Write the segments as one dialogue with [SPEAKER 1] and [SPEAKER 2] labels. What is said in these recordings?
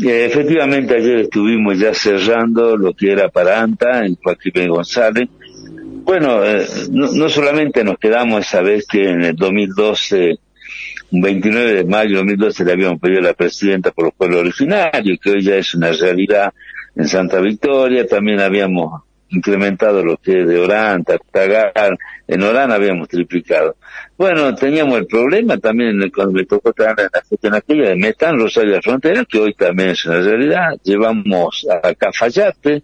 [SPEAKER 1] Eh, efectivamente, ayer estuvimos ya cerrando lo que era para ANTA, en Joaquín González. Bueno, eh, no, no, solamente nos quedamos esa vez que en el 2012, un 29 de mayo de 2012 le habíamos pedido a la presidenta por los pueblos originarios, que hoy ya es una realidad en Santa Victoria, también habíamos incrementado lo que de Orán, Tartagar, en Orán habíamos triplicado. Bueno, teníamos el problema también cuando me tocó traer la gestión aquella de Metán, Rosario de la Frontera, que hoy también es una realidad. Llevamos a Cafayate,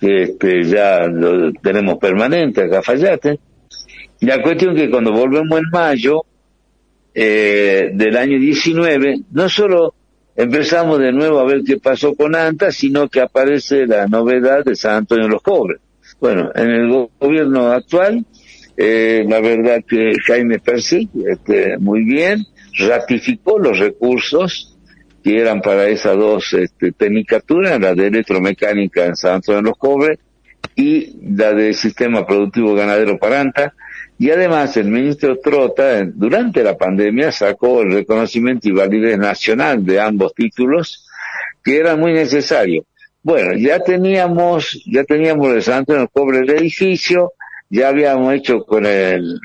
[SPEAKER 1] que este, ya lo tenemos permanente a Cafayate. La cuestión que cuando volvemos en mayo eh, del año 19, no solo empezamos de nuevo a ver qué pasó con ANTA, sino que aparece la novedad de San Antonio de los Cobres. Bueno, en el gobierno actual, eh, la verdad que Jaime Percy, este, muy bien, ratificó los recursos que eran para esas dos este, tecnicaturas, la de electromecánica en San Antonio de los Cobres y la de sistema productivo ganadero para ANTA, y además el ministro Trota, durante la pandemia, sacó el reconocimiento y validez nacional de ambos títulos, que era muy necesario. Bueno, ya teníamos, ya teníamos el Santo en el cobre del edificio, ya habíamos hecho con el,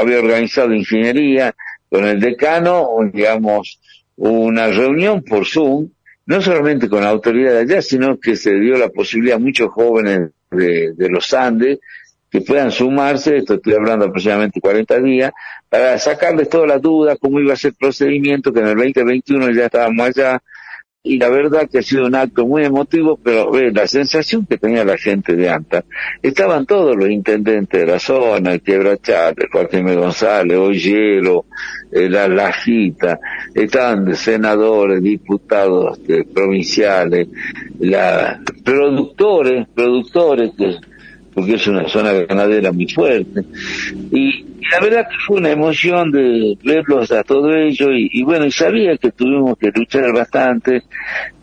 [SPEAKER 1] había organizado ingeniería, con el decano, digamos, una reunión por Zoom, no solamente con la autoridad de allá, sino que se dio la posibilidad a muchos jóvenes de, de los Andes que puedan sumarse, esto estoy hablando aproximadamente 40 días, para sacarles todas las dudas, cómo iba a ser el procedimiento, que en el 2021 ya estábamos allá, y la verdad que ha sido un acto muy emotivo, pero ve, la sensación que tenía la gente de ANTA, estaban todos los intendentes de la zona, el Quebrachate, Joaquín González, Oyelo, eh, la Lajita, estaban senadores, diputados este, provinciales, la, productores, productores que porque es una zona ganadera muy fuerte. Y, la verdad que fue una emoción de verlos a todo ello y, bueno, y sabía que tuvimos que luchar bastante,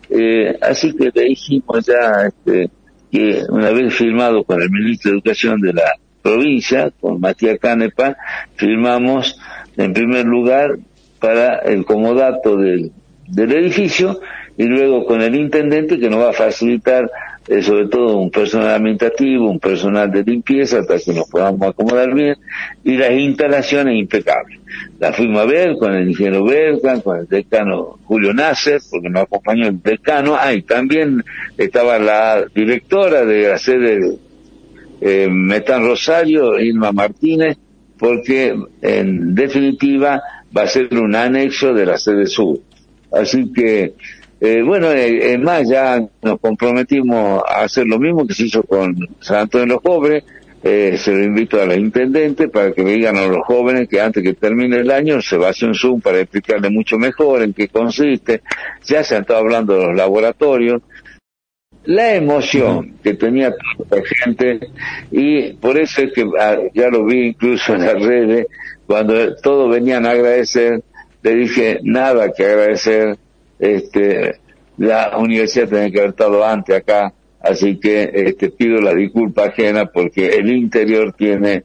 [SPEAKER 1] eh, así que le dijimos ya este, que una vez firmado con el ministro de Educación de la provincia, con Matías Canepa, firmamos en primer lugar para el comodato del, del edificio y luego con el intendente que nos va a facilitar eh, sobre todo un personal administrativo, un personal de limpieza, hasta que nos podamos acomodar bien, y las instalaciones impecables. La fuimos a ver con el ingeniero Berkan, con el decano Julio Nasser, porque nos acompañó el decano, ah, y también estaba la directora de la sede eh, Metán Rosario, Irma Martínez, porque en definitiva va a ser un anexo de la sede sur. Así que eh, bueno, eh, es más, ya nos comprometimos a hacer lo mismo que se hizo con San Antonio de los Pobres. Eh, se lo invito a la intendente para que digan a los jóvenes que antes que termine el año se va a hacer un Zoom para explicarle mucho mejor en qué consiste. Ya se han estado hablando de los laboratorios. La emoción que tenía toda la gente y por eso es que ah, ya lo vi incluso en las redes, cuando todos venían a agradecer, le dije nada que agradecer, este, la universidad tiene que haber estado antes acá, así que este, pido la disculpa ajena porque el interior tiene,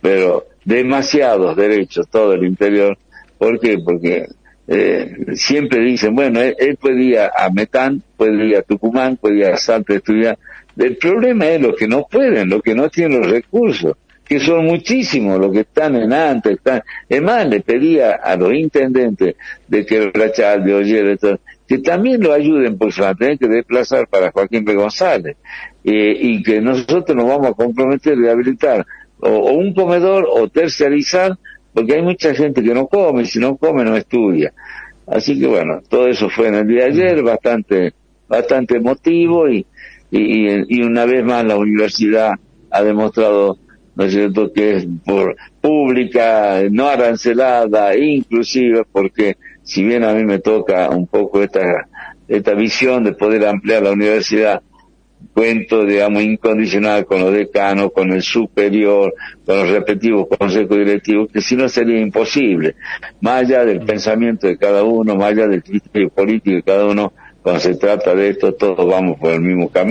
[SPEAKER 1] pero demasiados derechos, todo el interior. ¿Por qué? Porque eh, siempre dicen, bueno, él, puede ir a Metán, puede ir a Tucumán, puede ir a Salta a estudiar. El problema es los que no pueden, los que no tienen los recursos que son muchísimos los que están en antes, están, es más, le pedía a los intendentes de que de Oyer, que también lo ayuden porque se van a tener que desplazar para Joaquín P. González, eh, y que nosotros nos vamos a comprometer de habilitar o, un comedor o terciarizar, porque hay mucha gente que no come, si no come no estudia. Así que bueno, todo eso fue en el día de ayer, bastante, bastante emotivo y, y, y una vez más la universidad ha demostrado ¿no es cierto?, que es por pública, no arancelada, inclusive, porque si bien a mí me toca un poco esta, esta visión de poder ampliar la universidad, cuento, digamos, incondicional con los decanos, con el superior, con los respectivos consejos directivos, que si no sería imposible. Más allá del pensamiento de cada uno, más allá del criterio político de cada uno, cuando se trata de esto, todos vamos por el mismo camino.